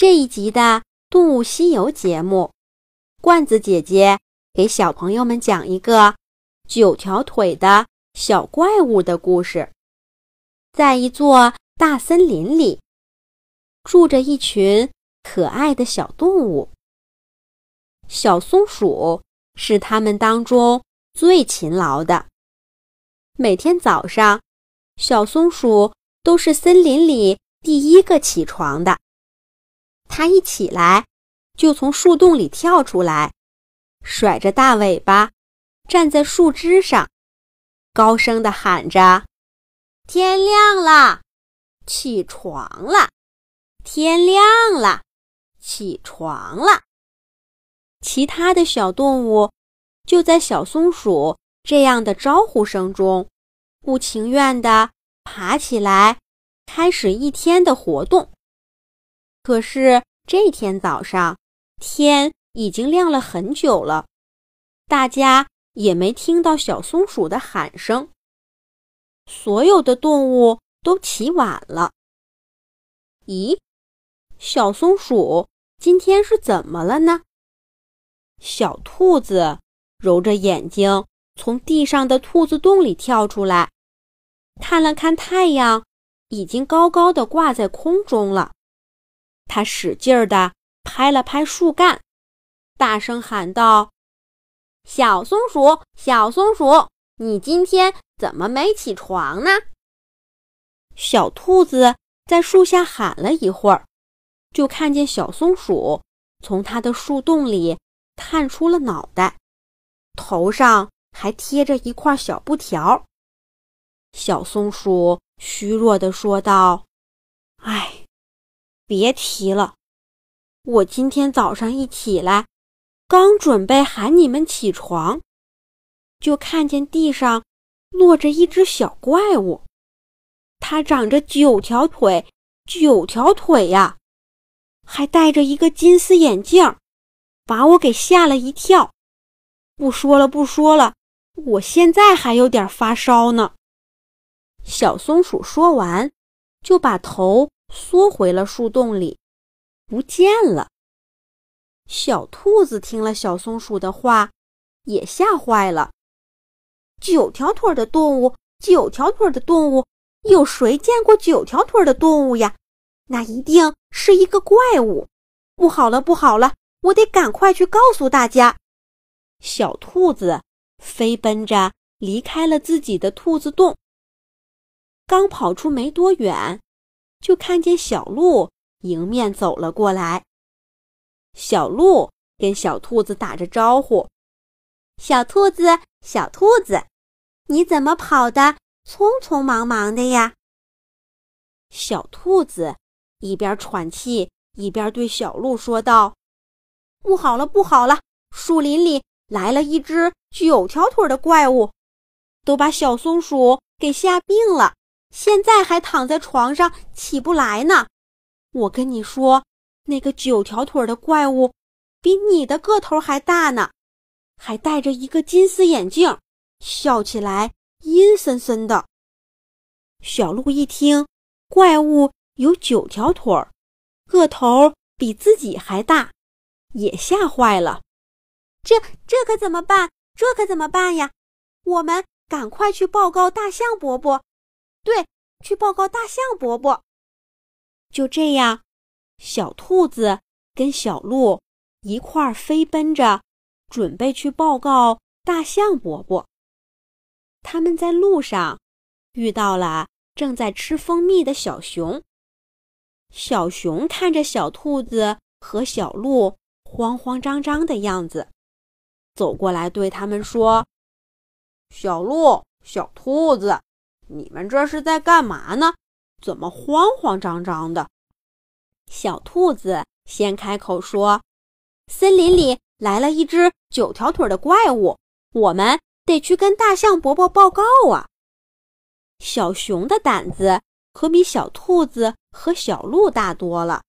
这一集的《动物西游》节目，罐子姐姐给小朋友们讲一个九条腿的小怪物的故事。在一座大森林里，住着一群可爱的小动物。小松鼠是它们当中最勤劳的。每天早上，小松鼠都是森林里第一个起床的。它一起来，就从树洞里跳出来，甩着大尾巴，站在树枝上，高声地喊着：“天亮了，起床了！天亮了，起床了！”其他的小动物就在小松鼠这样的招呼声中，不情愿地爬起来，开始一天的活动。可是这天早上，天已经亮了很久了，大家也没听到小松鼠的喊声。所有的动物都起晚了。咦，小松鼠今天是怎么了呢？小兔子揉着眼睛，从地上的兔子洞里跳出来，看了看太阳，已经高高的挂在空中了。他使劲儿地拍了拍树干，大声喊道：“小松鼠，小松鼠，你今天怎么没起床呢？”小兔子在树下喊了一会儿，就看见小松鼠从它的树洞里探出了脑袋，头上还贴着一块小布条。小松鼠虚弱地说道：“哎。”别提了，我今天早上一起来，刚准备喊你们起床，就看见地上落着一只小怪物，它长着九条腿，九条腿呀，还戴着一个金丝眼镜，把我给吓了一跳。不说了，不说了，我现在还有点发烧呢。小松鼠说完，就把头。缩回了树洞里，不见了。小兔子听了小松鼠的话，也吓坏了。九条腿的动物，九条腿的动物，有谁见过九条腿的动物呀？那一定是一个怪物。不好了，不好了，我得赶快去告诉大家。小兔子飞奔着离开了自己的兔子洞，刚跑出没多远。就看见小鹿迎面走了过来。小鹿跟小兔子打着招呼：“小兔子，小兔子，你怎么跑的匆匆忙忙的呀？”小兔子一边喘气一边对小鹿说道：“不好了，不好了！树林里来了一只九条腿的怪物，都把小松鼠给吓病了。”现在还躺在床上起不来呢。我跟你说，那个九条腿的怪物比你的个头还大呢，还戴着一个金丝眼镜，笑起来阴森森的。小鹿一听，怪物有九条腿儿，个头比自己还大，也吓坏了。这这可怎么办？这可怎么办呀？我们赶快去报告大象伯伯。对，去报告大象伯伯。就这样，小兔子跟小鹿一块儿飞奔着，准备去报告大象伯伯。他们在路上遇到了正在吃蜂蜜的小熊。小熊看着小兔子和小鹿慌慌张张的样子，走过来对他们说：“小鹿，小兔子。”你们这是在干嘛呢？怎么慌慌张张的？小兔子先开口说：“森林里来了一只九条腿的怪物，我们得去跟大象伯伯报告啊。”小熊的胆子可比小兔子和小鹿大多了，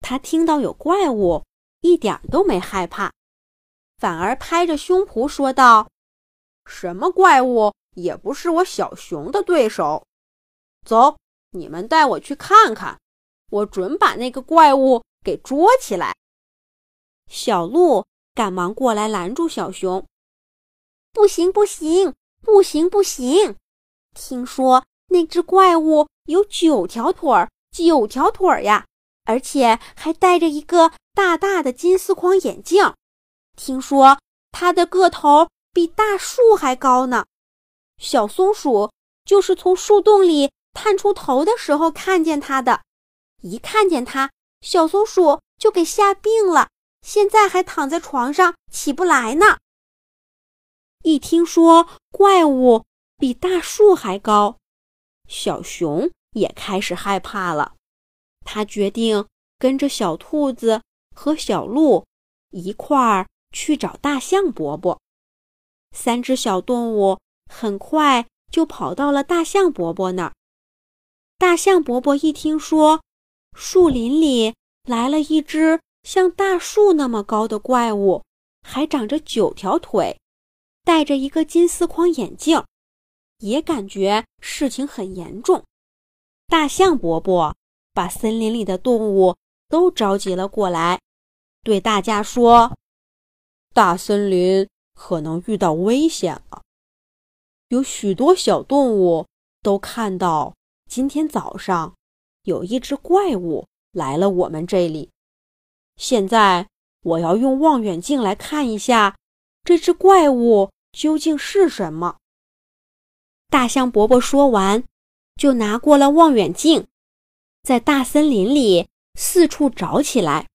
他听到有怪物，一点都没害怕，反而拍着胸脯说道：“什么怪物？”也不是我小熊的对手。走，你们带我去看看，我准把那个怪物给捉起来。”小鹿赶忙过来拦住小熊：“不行，不行，不行，不行！听说那只怪物有九条腿儿，九条腿儿呀，而且还戴着一个大大的金丝框眼镜。听说它的个头比大树还高呢。小松鼠就是从树洞里探出头的时候看见它的，一看见它，小松鼠就给吓病了。”现在还躺在床上起不来呢。一听说怪物比大树还高，小熊也开始害怕了。他决定跟着小兔子和小鹿一块儿去找大象伯伯。三只小动物很快就跑到了大象伯伯那儿。大象伯伯一听说树林里来了一只。像大树那么高的怪物，还长着九条腿，戴着一个金丝框眼镜，也感觉事情很严重。大象伯伯把森林里的动物都召集了过来，对大家说：“大森林可能遇到危险了，有许多小动物都看到今天早上有一只怪物来了我们这里。”现在我要用望远镜来看一下，这只怪物究竟是什么。大象伯伯说完，就拿过了望远镜，在大森林里四处找起来。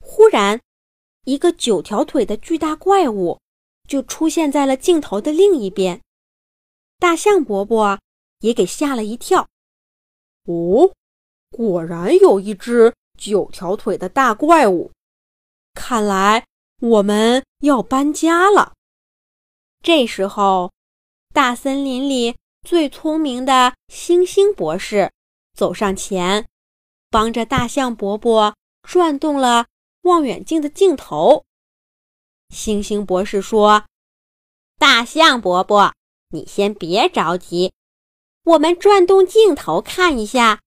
忽然，一个九条腿的巨大怪物就出现在了镜头的另一边，大象伯伯也给吓了一跳。哦，果然有一只。九条腿的大怪物，看来我们要搬家了。这时候，大森林里最聪明的星星博士走上前，帮着大象伯伯转动了望远镜的镜头。星星博士说：“大象伯伯，你先别着急，我们转动镜头看一下。”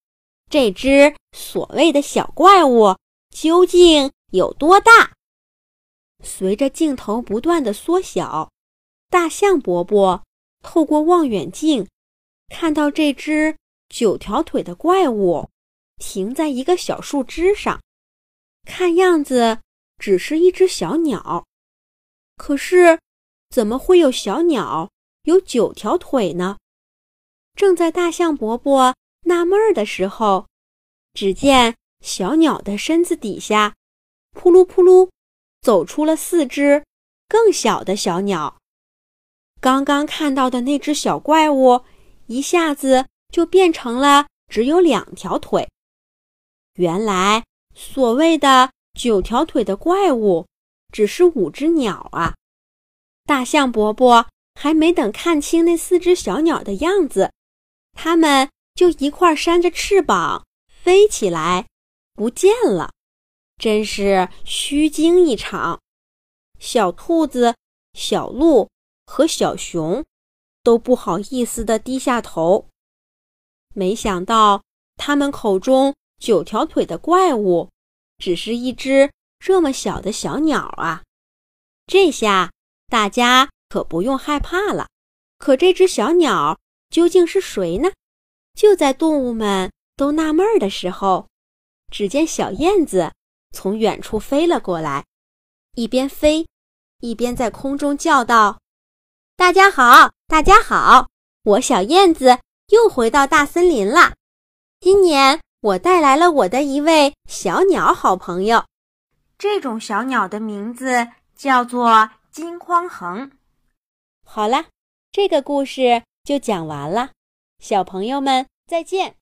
这只所谓的小怪物究竟有多大？随着镜头不断的缩小，大象伯伯透过望远镜看到这只九条腿的怪物停在一个小树枝上，看样子只是一只小鸟。可是，怎么会有小鸟有九条腿呢？正在大象伯伯。纳闷儿的时候，只见小鸟的身子底下，扑噜扑噜，走出了四只更小的小鸟。刚刚看到的那只小怪物，一下子就变成了只有两条腿。原来，所谓的九条腿的怪物，只是五只鸟啊！大象伯伯还没等看清那四只小鸟的样子，它们。就一块扇着翅膀飞起来，不见了，真是虚惊一场。小兔子、小鹿和小熊都不好意思地低下头。没想到他们口中九条腿的怪物，只是一只这么小的小鸟啊！这下大家可不用害怕了。可这只小鸟究竟是谁呢？就在动物们都纳闷的时候，只见小燕子从远处飞了过来，一边飞，一边在空中叫道：“大家好，大家好！我小燕子又回到大森林了。今年我带来了我的一位小鸟好朋友，这种小鸟的名字叫做金匡衡。”好啦，这个故事就讲完了。小朋友们，再见。